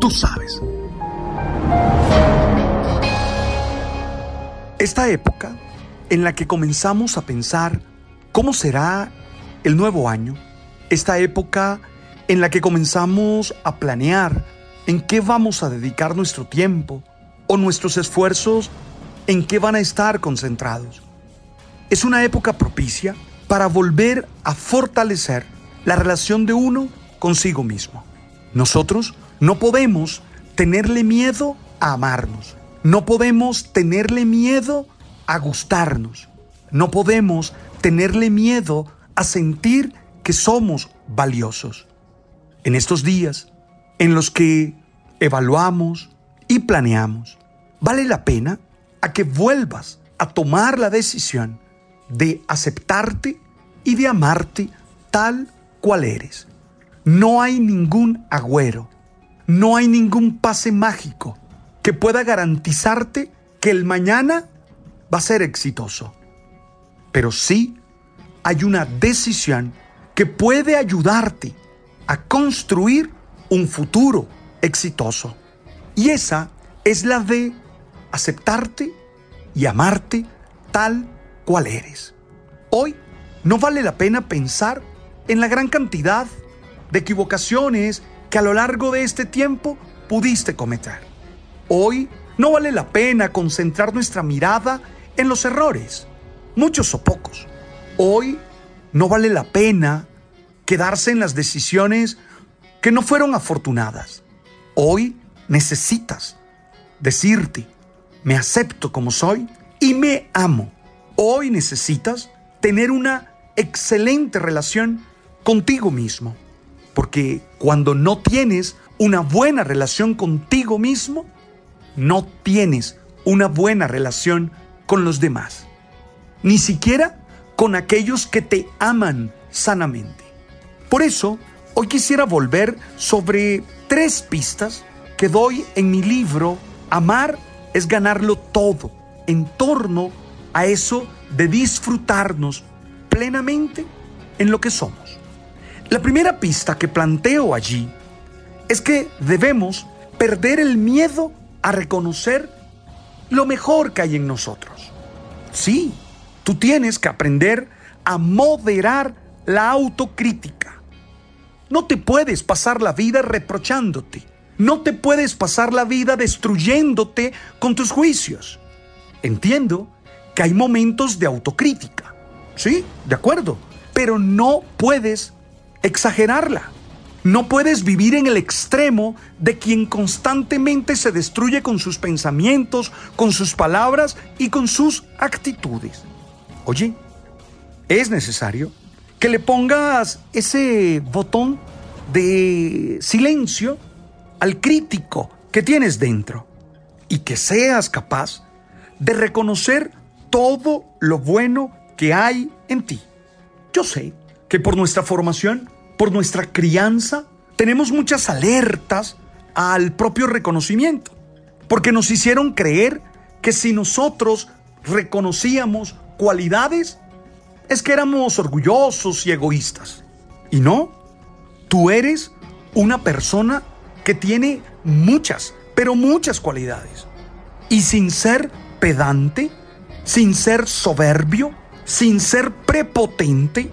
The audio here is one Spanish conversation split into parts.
Tú sabes. Esta época en la que comenzamos a pensar cómo será el nuevo año, esta época en la que comenzamos a planear en qué vamos a dedicar nuestro tiempo o nuestros esfuerzos en qué van a estar concentrados. Es una época propicia para volver a fortalecer la relación de uno consigo mismo. Nosotros no podemos tenerle miedo a amarnos. No podemos tenerle miedo a gustarnos. No podemos tenerle miedo a sentir que somos valiosos. En estos días en los que evaluamos y planeamos, vale la pena a que vuelvas a tomar la decisión de aceptarte y de amarte tal cual eres. No hay ningún agüero, no hay ningún pase mágico que pueda garantizarte que el mañana va a ser exitoso. Pero sí hay una decisión que puede ayudarte a construir un futuro exitoso. Y esa es la de aceptarte y amarte tal cual eres. Hoy no vale la pena pensar en la gran cantidad de equivocaciones que a lo largo de este tiempo pudiste cometer. Hoy no vale la pena concentrar nuestra mirada en los errores, muchos o pocos. Hoy no vale la pena quedarse en las decisiones que no fueron afortunadas. Hoy necesitas decirte, me acepto como soy y me amo. Hoy necesitas tener una excelente relación contigo mismo. Porque cuando no tienes una buena relación contigo mismo, no tienes una buena relación con los demás, ni siquiera con aquellos que te aman sanamente. Por eso, hoy quisiera volver sobre tres pistas que doy en mi libro Amar es ganarlo todo, en torno a eso de disfrutarnos plenamente en lo que somos. La primera pista que planteo allí es que debemos perder el miedo a reconocer lo mejor que hay en nosotros. Sí, tú tienes que aprender a moderar la autocrítica. No te puedes pasar la vida reprochándote. No te puedes pasar la vida destruyéndote con tus juicios. Entiendo que hay momentos de autocrítica. Sí, de acuerdo. Pero no puedes exagerarla. No puedes vivir en el extremo de quien constantemente se destruye con sus pensamientos, con sus palabras y con sus actitudes. Oye, es necesario que le pongas ese botón de silencio al crítico que tienes dentro y que seas capaz de reconocer todo lo bueno que hay en ti. Yo sé que por nuestra formación por nuestra crianza, tenemos muchas alertas al propio reconocimiento, porque nos hicieron creer que si nosotros reconocíamos cualidades, es que éramos orgullosos y egoístas. Y no, tú eres una persona que tiene muchas, pero muchas cualidades. Y sin ser pedante, sin ser soberbio, sin ser prepotente,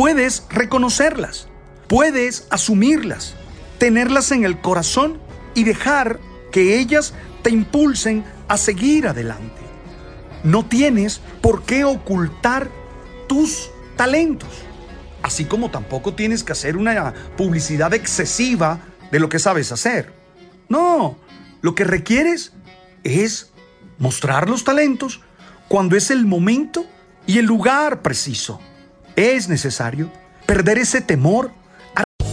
puedes reconocerlas puedes asumirlas, tenerlas en el corazón y dejar que ellas te impulsen a seguir adelante. No tienes por qué ocultar tus talentos, así como tampoco tienes que hacer una publicidad excesiva de lo que sabes hacer. No, lo que requieres es mostrar los talentos cuando es el momento y el lugar preciso. Es necesario perder ese temor.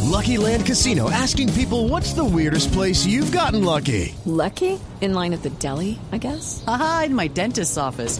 Lucky Land Casino asking people what's the weirdest place you've gotten lucky. Lucky? In line at the deli, I guess? Aha, in my dentist's office.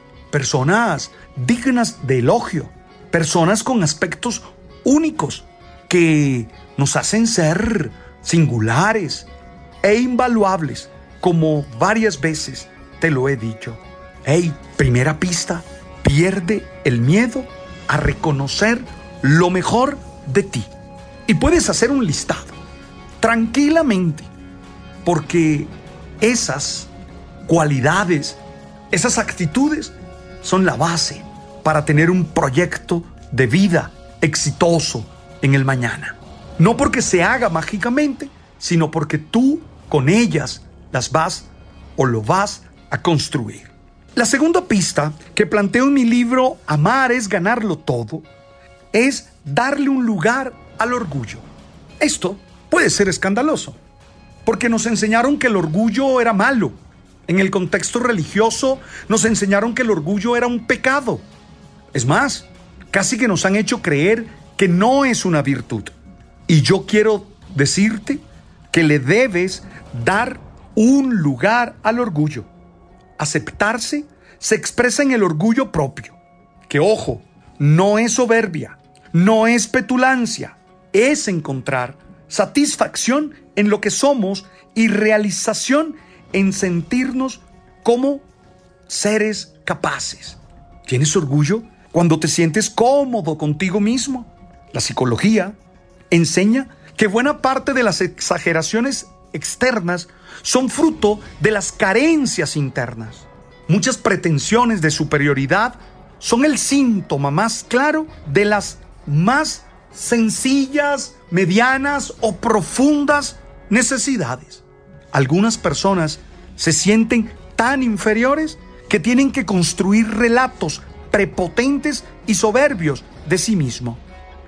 personas dignas de elogio, personas con aspectos únicos que nos hacen ser singulares e invaluables, como varias veces te lo he dicho. Hey, primera pista, pierde el miedo a reconocer lo mejor de ti. Y puedes hacer un listado, tranquilamente, porque esas cualidades, esas actitudes son la base para tener un proyecto de vida exitoso en el mañana. No porque se haga mágicamente, sino porque tú con ellas las vas o lo vas a construir. La segunda pista que planteo en mi libro Amar es ganarlo todo es darle un lugar al orgullo. Esto puede ser escandaloso, porque nos enseñaron que el orgullo era malo. En el contexto religioso nos enseñaron que el orgullo era un pecado. Es más, casi que nos han hecho creer que no es una virtud. Y yo quiero decirte que le debes dar un lugar al orgullo. Aceptarse se expresa en el orgullo propio, que ojo, no es soberbia, no es petulancia, es encontrar satisfacción en lo que somos y realización en sentirnos como seres capaces. ¿Tienes orgullo cuando te sientes cómodo contigo mismo? La psicología enseña que buena parte de las exageraciones externas son fruto de las carencias internas. Muchas pretensiones de superioridad son el síntoma más claro de las más sencillas, medianas o profundas necesidades. Algunas personas se sienten tan inferiores que tienen que construir relatos prepotentes y soberbios de sí mismo.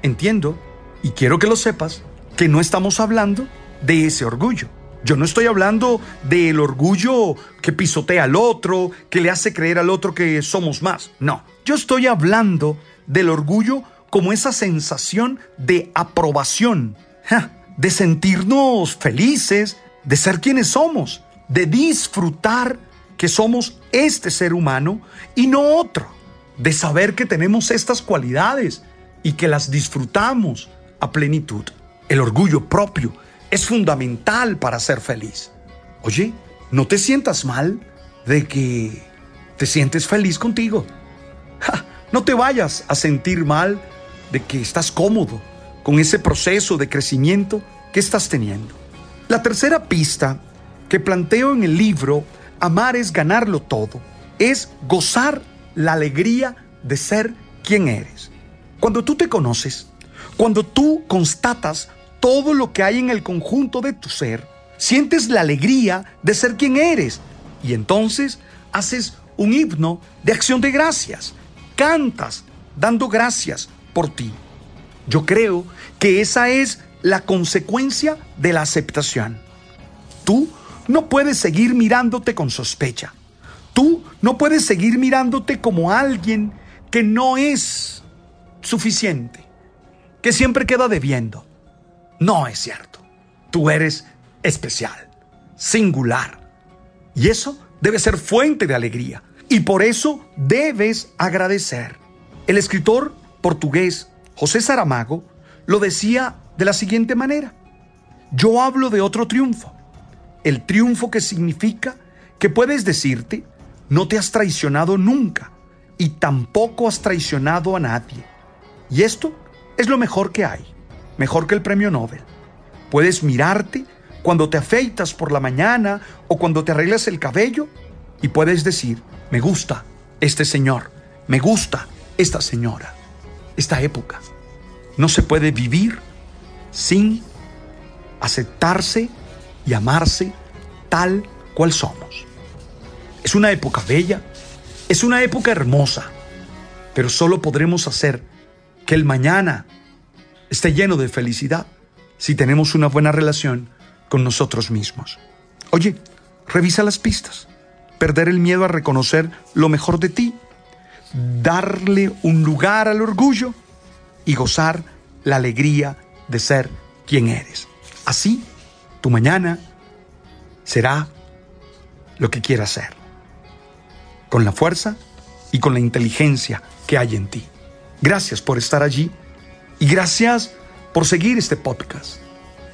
Entiendo, y quiero que lo sepas, que no estamos hablando de ese orgullo. Yo no estoy hablando del orgullo que pisotea al otro, que le hace creer al otro que somos más. No, yo estoy hablando del orgullo como esa sensación de aprobación, de sentirnos felices, de ser quienes somos, de disfrutar que somos este ser humano y no otro, de saber que tenemos estas cualidades y que las disfrutamos a plenitud. El orgullo propio es fundamental para ser feliz. Oye, no te sientas mal de que te sientes feliz contigo. no te vayas a sentir mal de que estás cómodo con ese proceso de crecimiento que estás teniendo. La tercera pista que planteo en el libro Amar es ganarlo todo es gozar la alegría de ser quien eres. Cuando tú te conoces, cuando tú constatas todo lo que hay en el conjunto de tu ser, sientes la alegría de ser quien eres y entonces haces un himno de acción de gracias, cantas dando gracias por ti. Yo creo que esa es la consecuencia de la aceptación. Tú no puedes seguir mirándote con sospecha. Tú no puedes seguir mirándote como alguien que no es suficiente, que siempre queda debiendo. No es cierto. Tú eres especial, singular. Y eso debe ser fuente de alegría. Y por eso debes agradecer. El escritor portugués José Saramago lo decía de la siguiente manera. Yo hablo de otro triunfo. El triunfo que significa que puedes decirte, no te has traicionado nunca y tampoco has traicionado a nadie. Y esto es lo mejor que hay, mejor que el premio Nobel. Puedes mirarte cuando te afeitas por la mañana o cuando te arreglas el cabello y puedes decir, me gusta este señor, me gusta esta señora, esta época. No se puede vivir sin aceptarse y amarse tal cual somos. Es una época bella, es una época hermosa, pero solo podremos hacer que el mañana esté lleno de felicidad si tenemos una buena relación con nosotros mismos. Oye, revisa las pistas, perder el miedo a reconocer lo mejor de ti, darle un lugar al orgullo y gozar la alegría de ser quien eres. Así, tu mañana será lo que quieras ser, con la fuerza y con la inteligencia que hay en ti. Gracias por estar allí y gracias por seguir este podcast.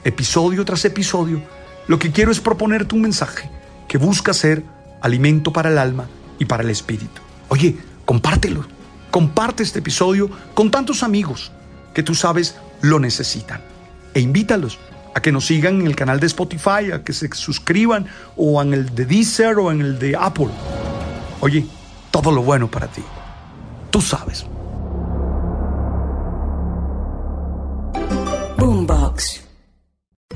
Episodio tras episodio, lo que quiero es proponerte un mensaje que busca ser alimento para el alma y para el espíritu. Oye, compártelo. Comparte este episodio con tantos amigos que tú sabes lo necesitan. E invítalos a que nos sigan en el canal de Spotify, a que se suscriban o en el de Deezer o en el de Apple. Oye, todo lo bueno para ti. Tú sabes. Boombox.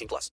18 plus.